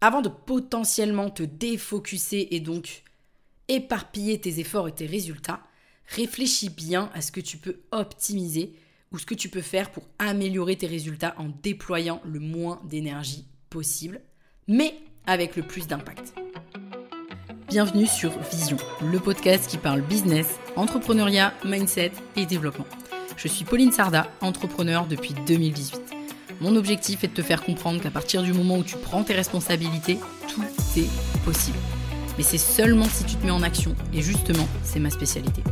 avant de potentiellement te défocuser et donc éparpiller tes efforts et tes résultats, réfléchis bien à ce que tu peux optimiser ou ce que tu peux faire pour améliorer tes résultats en déployant le moins d'énergie possible, mais avec le plus d'impact. Bienvenue sur Vision, le podcast qui parle business, entrepreneuriat, mindset et développement. Je suis Pauline Sarda, entrepreneur depuis 2018. Mon objectif est de te faire comprendre qu'à partir du moment où tu prends tes responsabilités, tout est possible. Mais c'est seulement si tu te mets en action, et justement, c'est ma spécialité.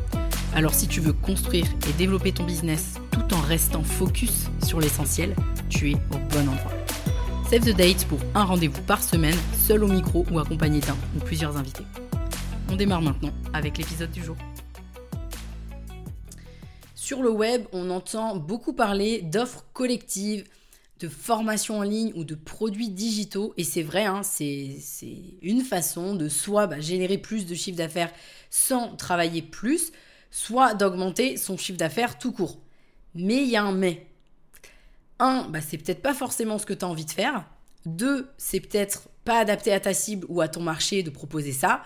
Alors si tu veux construire et développer ton business tout en restant focus sur l'essentiel, tu es au bon endroit. Save the date pour un rendez-vous par semaine, seul au micro ou accompagné d'un ou plusieurs invités. On démarre maintenant avec l'épisode du jour. Sur le web, on entend beaucoup parler d'offres collectives, de formations en ligne ou de produits digitaux. Et c'est vrai, hein, c'est une façon de soit bah, générer plus de chiffre d'affaires sans travailler plus, soit d'augmenter son chiffre d'affaires tout court. Mais il y a un mais un, bah, c'est peut-être pas forcément ce que tu as envie de faire. Deux, c'est peut-être pas adapté à ta cible ou à ton marché de proposer ça.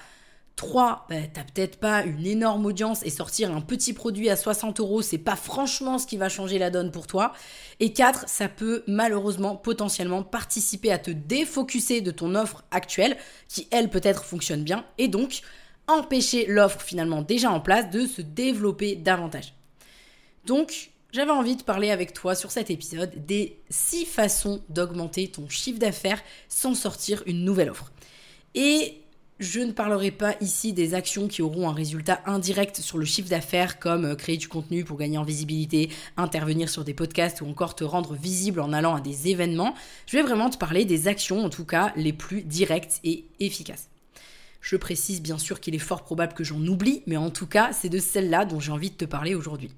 Trois, bah, t'as peut-être pas une énorme audience et sortir un petit produit à 60 euros, c'est pas franchement ce qui va changer la donne pour toi. Et quatre, ça peut malheureusement potentiellement participer à te défocuser de ton offre actuelle, qui elle peut-être fonctionne bien, et donc empêcher l'offre finalement déjà en place de se développer davantage. Donc, j'avais envie de parler avec toi sur cet épisode des 6 façons d'augmenter ton chiffre d'affaires sans sortir une nouvelle offre. Et je ne parlerai pas ici des actions qui auront un résultat indirect sur le chiffre d'affaires comme euh, créer du contenu pour gagner en visibilité, intervenir sur des podcasts ou encore te rendre visible en allant à des événements. Je vais vraiment te parler des actions en tout cas les plus directes et efficaces. Je précise bien sûr qu'il est fort probable que j'en oublie, mais en tout cas c'est de celles-là dont j'ai envie de te parler aujourd'hui.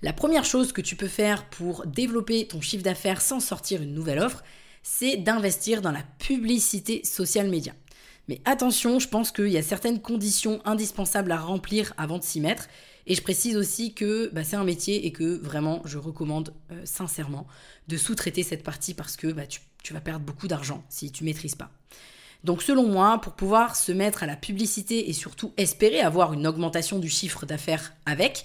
La première chose que tu peux faire pour développer ton chiffre d'affaires sans sortir une nouvelle offre, c'est d'investir dans la publicité social média. Mais attention, je pense qu'il y a certaines conditions indispensables à remplir avant de s'y mettre. Et je précise aussi que bah, c'est un métier et que vraiment, je recommande euh, sincèrement de sous-traiter cette partie parce que bah, tu, vas perdre beaucoup d'argent si tu maîtrises pas. Donc selon moi, pour pouvoir se mettre à la publicité et surtout espérer avoir une augmentation du chiffre d'affaires avec,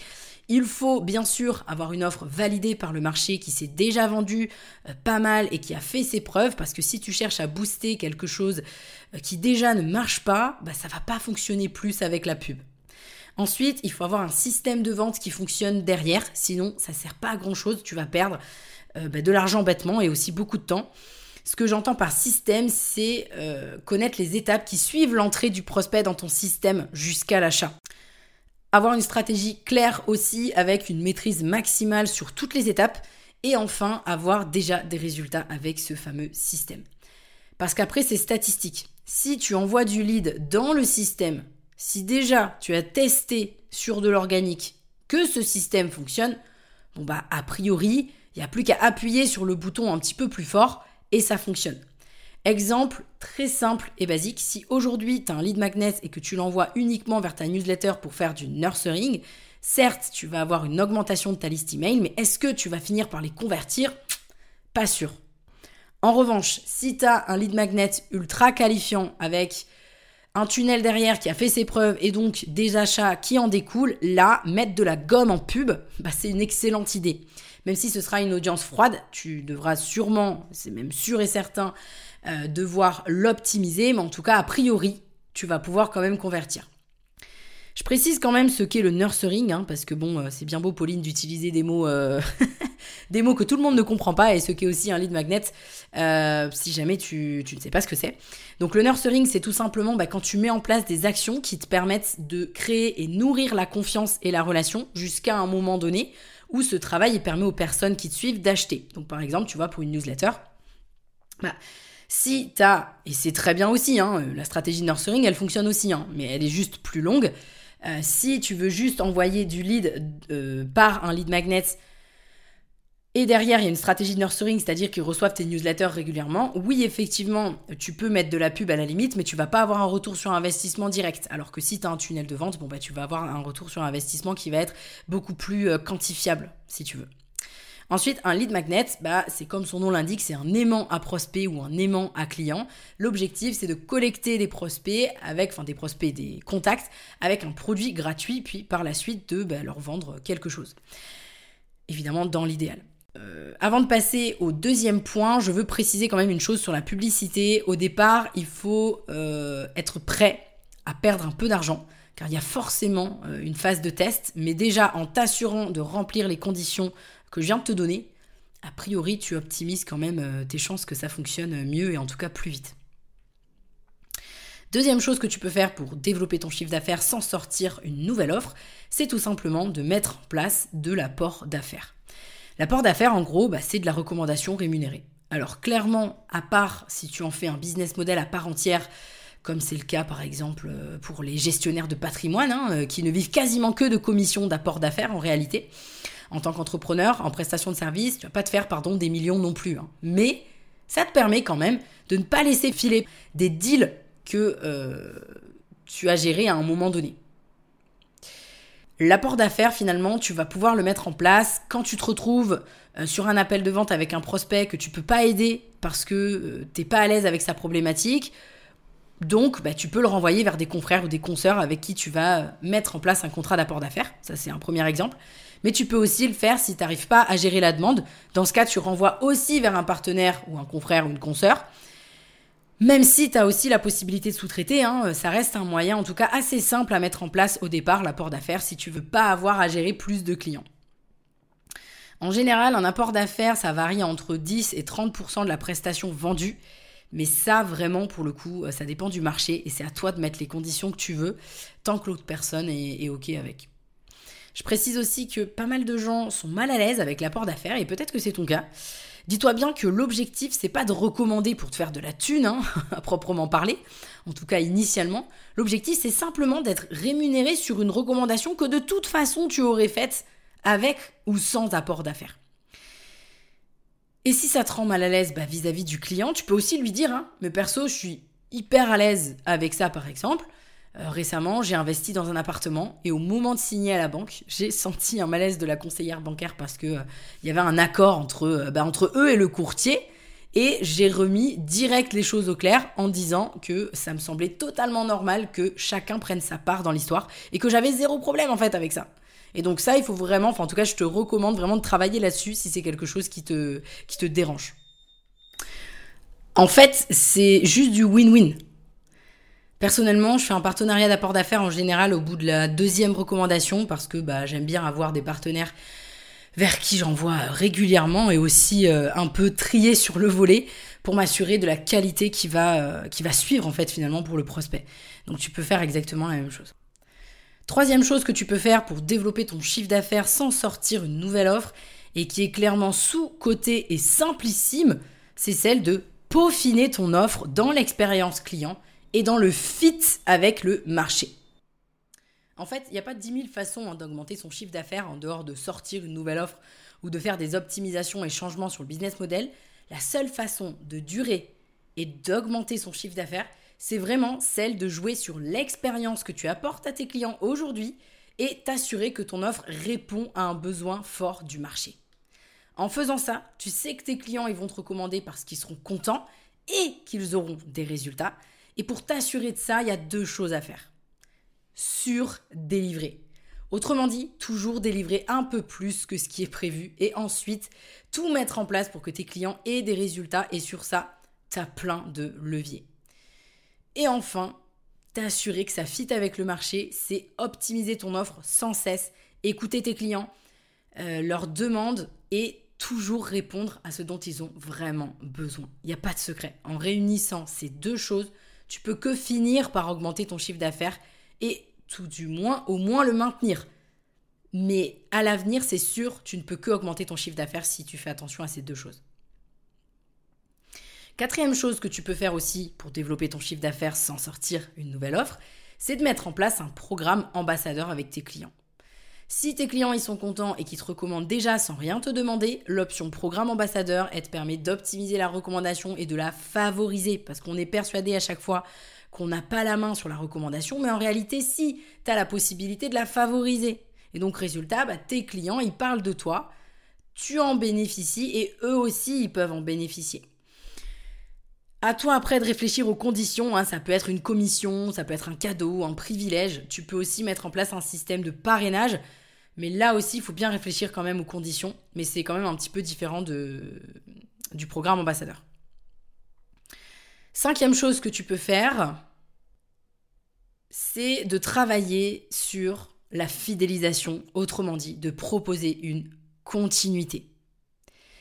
il faut bien sûr avoir une offre validée par le marché qui s'est déjà vendu euh, pas mal et qui a fait ses preuves parce que si tu cherches à booster quelque chose euh, qui déjà ne marche pas, bah, ça va pas fonctionner plus avec la pub. Ensuite, il faut avoir un système de vente qui fonctionne derrière, sinon ça sert pas à grand chose, tu vas perdre euh, bah, de l'argent bêtement et aussi beaucoup de temps. Ce que j'entends par système, c'est connaître les étapes qui suivent l'entrée du prospect dans ton système jusqu'à l'achat. Avoir une stratégie claire aussi avec une maîtrise maximale sur toutes les étapes. Et enfin, avoir déjà des résultats avec ce fameux système. Parce qu'après, c'est statistique. Si tu envoies du lead dans le système, si déjà tu as testé sur de l'organique que ce système fonctionne, bon bah a priori, il n'y a plus qu'à appuyer sur le bouton un petit peu plus fort et ça fonctionne. Exemple très simple et basique, si aujourd'hui tu as un lead magnet et que tu l'envoies uniquement vers ta newsletter pour faire du nurturing, certes tu vas avoir une augmentation de ta liste email, mais est-ce que tu vas finir par les convertir? Pas sûr. En revanche, si tu as un lead magnet ultra qualifiant avec un tunnel derrière qui a fait ses preuves et donc des achats qui en découlent, là, mettre de la gomme en pub, bah, c'est une excellente idée. Même si ce sera une audience froide, tu devras sûrement, c'est même sûr et certain, euh, devoir l'optimiser, mais en tout cas, a priori, tu vas pouvoir quand même convertir. Je précise quand même ce qu'est le nurturing, hein, parce que bon, euh, c'est bien beau, Pauline, d'utiliser des mots, euh, des mots que tout le monde ne comprend pas, et ce qu'est aussi un lead magnet, si jamais tu, ne sais pas ce que c'est. Donc le nurturing, c'est tout simplement bah, quand tu mets en place des actions qui te permettent de créer et nourrir la confiance et la relation jusqu'à un moment donné où ce travail permet aux personnes qui te suivent d'acheter. Donc par exemple, tu vois, pour une newsletter, bah, si tu as, et c'est très bien aussi, hein, euh, la stratégie nurturing, elle fonctionne aussi, hein, mais elle est juste plus longue. Euh, si tu veux juste envoyer du lead euh, par un lead magnet et derrière il y a une stratégie de nurturing, c'est-à-dire qu'ils reçoivent tes newsletters régulièrement, oui effectivement tu peux mettre de la pub à la limite, mais tu vas pas avoir un retour sur investissement direct. Alors que si tu as un tunnel de vente, bon bah tu vas avoir un retour sur investissement qui va être beaucoup plus quantifiable si tu veux. Ensuite, un lead magnet, bah, c'est comme son nom l'indique, c'est un aimant à prospect ou un aimant à client. L'objectif, c'est de collecter des prospects avec, enfin des prospects, des contacts avec un produit gratuit, puis par la suite de bah, leur vendre quelque chose. Évidemment, dans l'idéal. Euh, avant de passer au deuxième point, je veux préciser quand même une chose sur la publicité. Au départ, il faut euh, être prêt à perdre un peu d'argent, car il y a forcément euh, une phase de test, mais déjà en t'assurant de remplir les conditions que je viens de te donner, a priori tu optimises quand même tes chances que ça fonctionne mieux et en tout cas plus vite. Deuxième chose que tu peux faire pour développer ton chiffre d'affaires sans sortir une nouvelle offre, c'est tout simplement de mettre en place de l'apport d'affaires. L'apport d'affaires, en gros, bah, c'est de la recommandation rémunérée. Alors clairement, à part si tu en fais un business model à part entière, comme c'est le cas par exemple euh, pour les gestionnaires de patrimoine, hein, euh, qui ne vivent quasiment que de commissions d'apport d'affaires en réalité. En tant qu'entrepreneur, en prestation de service, tu vas pas te faire pardon, des millions non plus. Hein. Mais ça te permet quand même de ne pas laisser filer des deals que euh, tu as gérés à un moment donné. L'apport d'affaires, finalement, tu vas pouvoir le mettre en place quand tu te retrouves euh, sur un appel de vente avec un prospect que tu peux pas aider parce que euh, tu n'es pas à l'aise avec sa problématique. Donc, bah, tu peux le renvoyer vers des confrères ou des consoeurs avec qui tu vas mettre en place un contrat d'apport d'affaires. Ça, c'est un premier exemple. Mais tu peux aussi le faire si tu n'arrives pas à gérer la demande. Dans ce cas, tu renvoies aussi vers un partenaire ou un confrère ou une consoeur même si tu as aussi la possibilité de sous-traiter, hein, ça reste un moyen en tout cas assez simple à mettre en place au départ, l'apport d'affaires, si tu veux pas avoir à gérer plus de clients. En général, un apport d'affaires, ça varie entre 10 et 30% de la prestation vendue. Mais ça, vraiment, pour le coup, ça dépend du marché et c'est à toi de mettre les conditions que tu veux, tant que l'autre personne est OK avec. Je précise aussi que pas mal de gens sont mal à l'aise avec l'apport d'affaires et peut-être que c'est ton cas. Dis-toi bien que l'objectif, c'est pas de recommander pour te faire de la thune, hein, à proprement parler, en tout cas initialement. L'objectif, c'est simplement d'être rémunéré sur une recommandation que de toute façon tu aurais faite avec ou sans apport d'affaires. Et si ça te rend mal à l'aise bah, vis-à-vis du client, tu peux aussi lui dire, hein, mais perso, je suis hyper à l'aise avec ça par exemple. Euh, récemment, j'ai investi dans un appartement et au moment de signer à la banque, j'ai senti un malaise de la conseillère bancaire parce que euh, il y avait un accord entre, euh, bah, entre eux et le courtier. Et j'ai remis direct les choses au clair en disant que ça me semblait totalement normal que chacun prenne sa part dans l'histoire et que j'avais zéro problème en fait avec ça. Et donc ça, il faut vraiment, enfin en tout cas, je te recommande vraiment de travailler là-dessus si c'est quelque chose qui te, qui te dérange. En fait, c'est juste du win-win. Personnellement, je fais un partenariat d'apport d'affaires en général au bout de la deuxième recommandation parce que bah, j'aime bien avoir des partenaires vers qui j'envoie régulièrement et aussi euh, un peu trier sur le volet pour m'assurer de la qualité qui va, euh, qui va suivre en fait finalement pour le prospect. Donc tu peux faire exactement la même chose. Troisième chose que tu peux faire pour développer ton chiffre d'affaires sans sortir une nouvelle offre et qui est clairement sous-cotée et simplissime, c'est celle de peaufiner ton offre dans l'expérience client et dans le fit avec le marché. En fait, il n'y a pas 10 000 façons hein, d'augmenter son chiffre d'affaires en dehors de sortir une nouvelle offre ou de faire des optimisations et changements sur le business model. La seule façon de durer et d'augmenter son chiffre d'affaires, c'est vraiment celle de jouer sur l'expérience que tu apportes à tes clients aujourd'hui et t'assurer que ton offre répond à un besoin fort du marché. En faisant ça, tu sais que tes clients ils vont te recommander parce qu'ils seront contents et qu'ils auront des résultats. Et pour t'assurer de ça, il y a deux choses à faire. Sur-délivrer. Autrement dit, toujours délivrer un peu plus que ce qui est prévu et ensuite tout mettre en place pour que tes clients aient des résultats et sur ça, tu as plein de leviers. Et enfin, t'assurer que ça fit avec le marché, c'est optimiser ton offre sans cesse, écouter tes clients, euh, leurs demandes et toujours répondre à ce dont ils ont vraiment besoin. Il n'y a pas de secret. En réunissant ces deux choses, tu peux que finir par augmenter ton chiffre d'affaires et tout du moins, au moins le maintenir. Mais à l'avenir, c'est sûr, tu ne peux que augmenter ton chiffre d'affaires si tu fais attention à ces deux choses. Quatrième chose que tu peux faire aussi pour développer ton chiffre d'affaires sans sortir une nouvelle offre, c'est de mettre en place un programme ambassadeur avec tes clients. Si tes clients ils sont contents et qu'ils te recommandent déjà sans rien te demander, l'option programme ambassadeur, elle te permet d'optimiser la recommandation et de la favoriser parce qu'on est persuadé à chaque fois qu'on n'a pas la main sur la recommandation, mais en réalité, si, tu as la possibilité de la favoriser. Et donc, résultat, bah, tes clients, ils parlent de toi, tu en bénéficies et eux aussi, ils peuvent en bénéficier. À toi après de réfléchir aux conditions, hein. ça peut être une commission, ça peut être un cadeau, un privilège. Tu peux aussi mettre en place un système de parrainage, mais là aussi, il faut bien réfléchir quand même aux conditions, mais c'est quand même un petit peu différent de, du programme ambassadeur. Cinquième chose que tu peux faire, c'est de travailler sur la fidélisation, autrement dit, de proposer une continuité.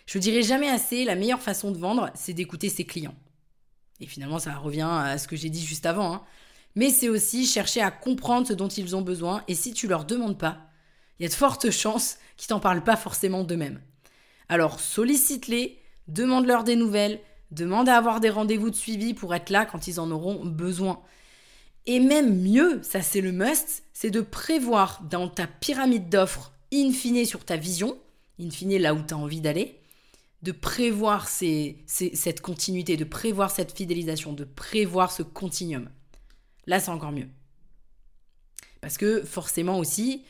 Je dirais jamais assez, la meilleure façon de vendre, c'est d'écouter ses clients. Et finalement, ça revient à ce que j'ai dit juste avant. Hein. Mais c'est aussi chercher à comprendre ce dont ils ont besoin. Et si tu leur demandes pas, il y a de fortes chances qu'ils t'en parlent pas forcément d'eux-mêmes. Alors sollicite-les, demande-leur des nouvelles, demande à avoir des rendez-vous de suivi pour être là quand ils en auront besoin. Et même mieux, ça c'est le must, c'est de prévoir dans ta pyramide d'offres, in fine sur ta vision, in fine là où tu as envie d'aller, de prévoir cette continuité, de prévoir cette fidélisation, de prévoir ce continuum. Là, c'est encore mieux. Parce que forcément aussi,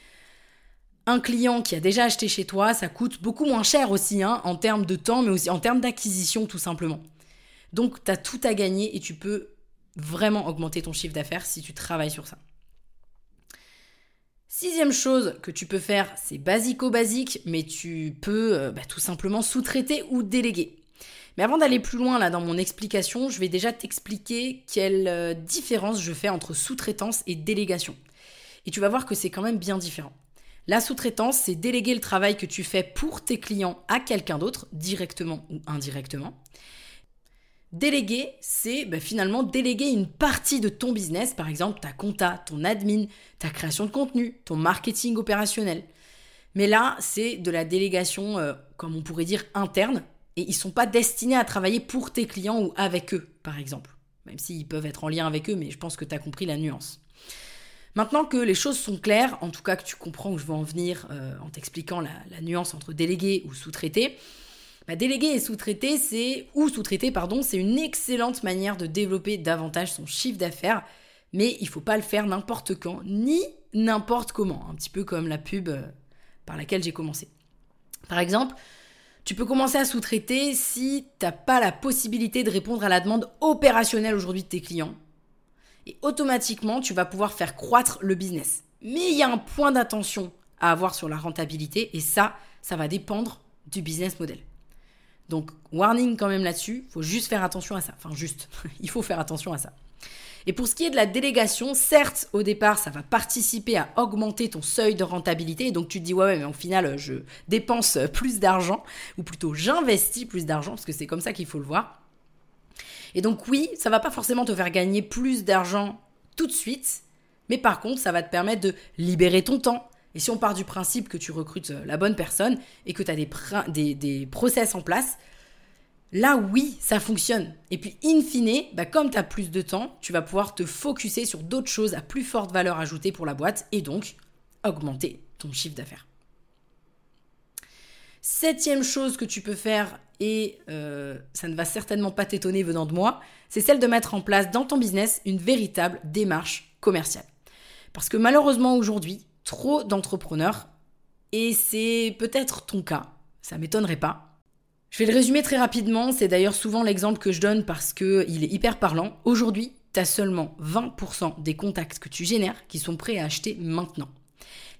un client qui a déjà acheté chez toi, ça coûte beaucoup moins cher aussi, hein, en termes de temps, mais aussi en termes d'acquisition, tout simplement. Donc, tu as tout à gagner et tu peux vraiment augmenter ton chiffre d'affaires si tu travailles sur ça. Sixième chose que tu peux faire, c'est basico-basique, mais tu peux euh, bah, tout simplement sous-traiter ou déléguer. Mais avant d'aller plus loin là dans mon explication, je vais déjà t'expliquer quelle euh, différence je fais entre sous-traitance et délégation. Et tu vas voir que c'est quand même bien différent. La sous-traitance, c'est déléguer le travail que tu fais pour tes clients à quelqu'un d'autre, directement ou indirectement. Déléguer, c'est bah, finalement déléguer une partie de ton business, par exemple ta compta, ton admin, ta création de contenu, ton marketing opérationnel. Mais là, c'est de la délégation, euh, comme on pourrait dire, interne, et ils ne sont pas destinés à travailler pour tes clients ou avec eux, par exemple. Même s'ils peuvent être en lien avec eux, mais je pense que tu as compris la nuance. Maintenant que les choses sont claires, en tout cas que tu comprends où je veux en venir euh, en t'expliquant la, la, nuance entre déléguer ou sous-traiter, bah, déléguer et sous-traiter, c'est ou sous-traiter pardon, c'est une excellente manière de développer davantage son chiffre d'affaires, mais il faut pas le faire n'importe quand ni n'importe comment, un petit peu comme la pub euh, par laquelle j'ai commencé. Par exemple, tu peux commencer à sous-traiter si tu n'as pas la possibilité de répondre à la demande opérationnelle aujourd'hui de tes clients. Et automatiquement, tu vas pouvoir faire croître le business. Mais il y a un point d'attention à avoir sur la rentabilité et ça, ça va dépendre du business model. Donc, warning quand même là-dessus, il faut juste faire attention à ça. Enfin, juste, il faut faire attention à ça. Et pour ce qui est de la délégation, certes, au départ, ça va participer à augmenter ton seuil de rentabilité. Donc tu te dis, ouais, ouais mais au final, je dépense plus d'argent, ou plutôt j'investis plus d'argent, parce que c'est comme ça qu'il faut le voir. Et donc oui, ça va pas forcément te faire gagner plus d'argent tout de suite, mais par contre, ça va te permettre de libérer ton temps, et si on part du principe que tu recrutes euh, la bonne personne et que tu as des, des, process en place, là oui, ça fonctionne. Et puis, in fine, bah, comme tu as plus de temps, tu vas pouvoir te focuser sur d'autres choses à plus forte valeur ajoutée pour la boîte et donc augmenter ton chiffre d'affaires. Septième chose que tu peux faire, et euh, ça ne va certainement pas t'étonner venant de moi, c'est celle de mettre en place dans ton business une véritable démarche commerciale. Parce que malheureusement aujourd'hui, trop d'entrepreneurs, et c'est peut-être ton cas, ça m'étonnerait pas. Je vais le résumer très rapidement, c'est d'ailleurs souvent l'exemple que je donne parce qu'il est hyper parlant. Aujourd'hui, tu as seulement 20% des contacts que tu génères qui sont prêts à acheter maintenant.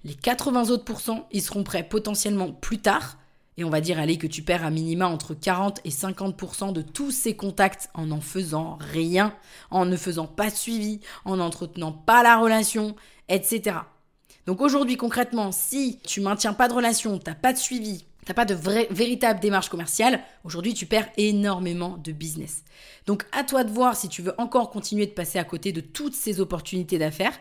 Les 80 autres ils seront prêts potentiellement plus tard, et on va dire allez que tu perds à minima entre 40 et 50% de tous ces contacts en n'en faisant rien, en ne faisant pas de suivi, en n'entretenant pas la relation, etc. Donc aujourd'hui, concrètement, si tu maintiens pas de relation, t'as pas de suivi, t'as pas de vraie, véritable démarche commerciale, aujourd'hui tu perds énormément de business. Donc à toi de voir si tu veux encore continuer de passer à côté de toutes ces opportunités d'affaires.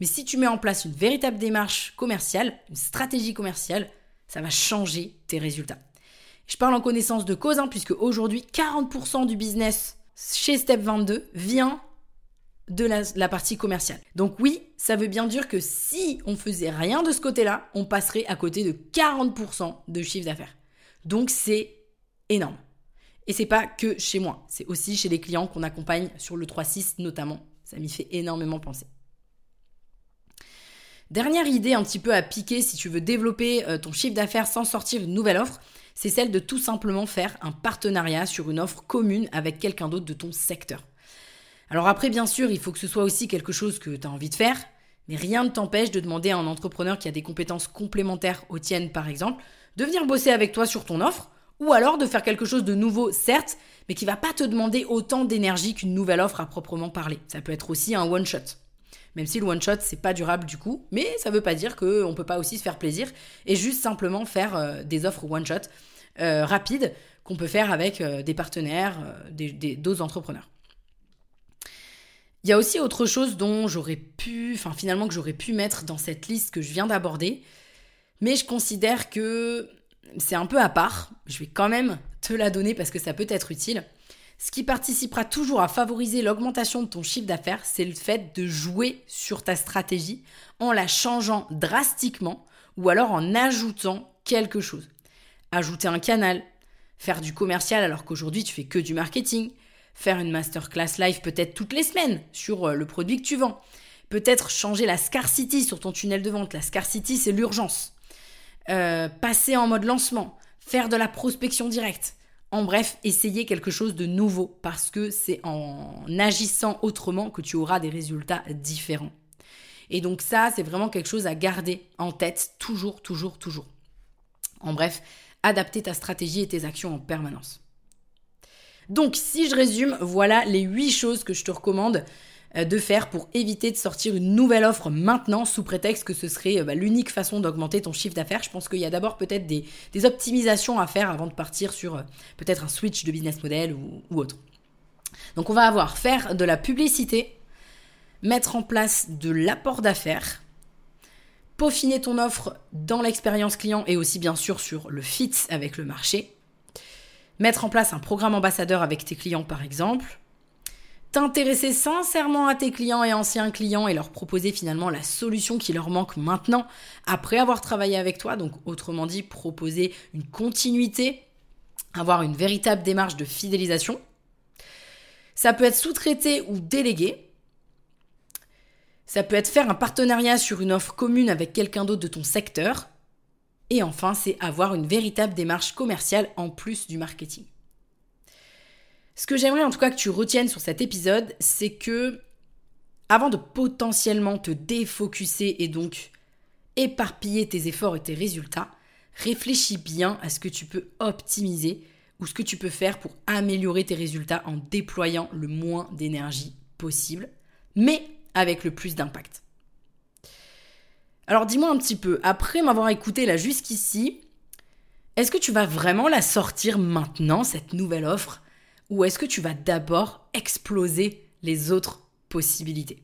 Mais si tu mets en place une véritable démarche commerciale, une stratégie commerciale, ça va changer tes résultats. Je parle en connaissance de cause, hein, puisque aujourd'hui, 40% du business chez Step 22 vient de la, partie commerciale. Donc oui, ça veut bien dire que si on faisait rien de ce côté-là, on passerait à côté de 40% de chiffre d'affaires. Donc c'est énorme. Et c'est pas que chez moi, c'est aussi chez les clients qu'on accompagne sur le 3.6 notamment. Ça m'y fait énormément penser. Dernière idée un petit peu à piquer si tu veux développer euh, ton chiffre d'affaires sans sortir une nouvelle offre, c'est celle de tout simplement faire un partenariat sur une offre commune avec quelqu'un d'autre de ton secteur. Alors après, bien sûr, il faut que ce soit aussi quelque chose que tu as envie de faire, mais rien ne t'empêche de demander à un entrepreneur qui a des compétences complémentaires aux tiennes, par exemple, de venir bosser avec toi sur ton offre, ou alors de faire quelque chose de nouveau, certes, mais qui va pas te demander autant d'énergie qu'une nouvelle offre à proprement parler. Ça peut être aussi un one shot. Même si le one shot c'est pas durable du coup, mais ça veut pas dire qu'on peut pas aussi se faire plaisir et juste simplement faire euh, des offres one shot euh, rapides qu'on peut faire avec euh, des partenaires, d'autres entrepreneurs. Il y a aussi autre chose dont j'aurais pu, enfin finalement que j'aurais pu mettre dans cette liste que je viens d'aborder, mais je considère que c'est un peu à part. Je vais quand même te la donner parce que ça peut être utile. Ce qui participera toujours à favoriser l'augmentation de ton chiffre d'affaires, c'est le fait de jouer sur ta stratégie en la changeant drastiquement ou alors en ajoutant quelque chose. Ajouter un canal, faire du commercial alors qu'aujourd'hui tu fais que du marketing, faire une masterclass live peut-être toutes les semaines sur euh, le produit que tu vends. Peut-être changer la scarcity sur ton tunnel de vente. La scarcity, c'est l'urgence. Euh, passer en mode lancement, faire de la prospection directe. En bref, essayer quelque chose de nouveau parce que c'est en agissant autrement que tu auras des résultats différents. Et donc ça, c'est vraiment quelque chose à garder en tête toujours, toujours, toujours. En bref, adapter ta stratégie et tes actions en permanence. Donc, si je résume, voilà les 8 choses que je te recommande euh, de faire pour éviter de sortir une nouvelle offre maintenant sous prétexte que ce serait euh, bah, l'unique façon d'augmenter ton chiffre d'affaires. Je pense qu'il y a d'abord peut-être des, optimisations à faire avant de partir sur euh, peut-être un switch de business model ou, ou autre. Donc on va avoir faire de la publicité, mettre en place de l'apport d'affaires, peaufiner ton offre dans l'expérience client et aussi bien sûr sur le fit avec le marché, mettre en place un programme ambassadeur avec tes clients par exemple, t'intéresser sincèrement à tes clients et anciens clients et leur proposer finalement la solution qui leur manque maintenant après avoir travaillé avec toi, donc autrement dit proposer une continuité, avoir une véritable démarche de fidélisation. Ça peut être sous-traité ou délégué. Ça peut être faire un partenariat sur une offre commune avec quelqu'un d'autre de ton secteur. Et enfin, c'est avoir une véritable démarche commerciale en plus du marketing. Ce que j'aimerais en tout cas que tu retiennes sur cet épisode, c'est que avant de potentiellement te défocuser et donc éparpiller tes efforts et tes résultats, réfléchis bien à ce que tu peux optimiser ou ce que tu peux faire pour améliorer tes résultats en déployant le moins d'énergie possible, mais avec le plus d'impact. Alors dis-moi un petit peu, après m'avoir écouté là jusqu'ici, est-ce que tu vas vraiment la sortir maintenant, cette nouvelle offre, ou est-ce que tu vas d'abord exploser les autres possibilités?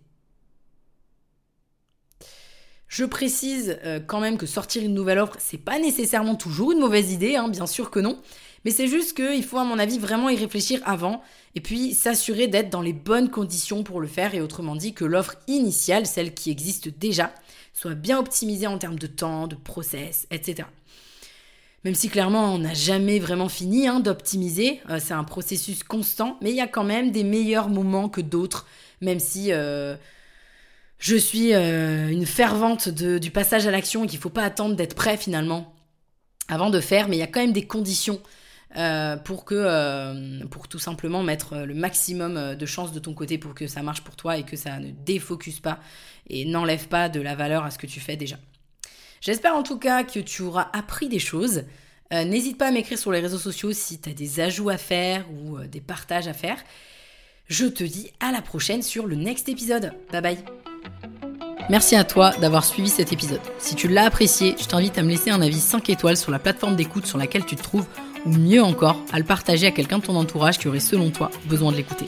Je précise euh, quand même que sortir une nouvelle offre, c'est pas nécessairement toujours une mauvaise idée, hein, bien sûr que non. Mais c'est juste qu'il faut, à mon avis, vraiment y réfléchir avant et puis s'assurer d'être dans les bonnes conditions pour le faire et autrement dit que l'offre initiale, celle qui existe déjà, soit bien optimisé en termes de temps, de process, etc. Même si clairement on n'a jamais vraiment fini hein, d'optimiser, euh, c'est un processus constant, mais il y a quand même des meilleurs moments que d'autres, même si euh, je suis euh, une fervente du passage à l'action et qu'il ne faut pas attendre d'être prêt finalement avant de faire, mais il y a quand même des conditions pour que pour tout simplement mettre le maximum de chances de ton côté pour que ça marche pour toi et que ça ne défocus pas et n'enlève pas de la valeur à ce que tu fais déjà. J'espère en tout cas que tu auras appris des choses. Euh, n'hésite pas à m'écrire sur les réseaux sociaux si tu as des ajouts à faire ou euh, des partages à faire. Je te dis à la prochaine sur le next épisode. Bye bye. Merci à toi d'avoir suivi cet épisode. Si tu l'as apprécié, je t'invite à me laisser un avis 5 étoiles sur la plateforme d'écoute sur laquelle tu te trouves, ou mieux encore, à le partager à quelqu'un de ton entourage qui aurait selon toi besoin de l'écouter.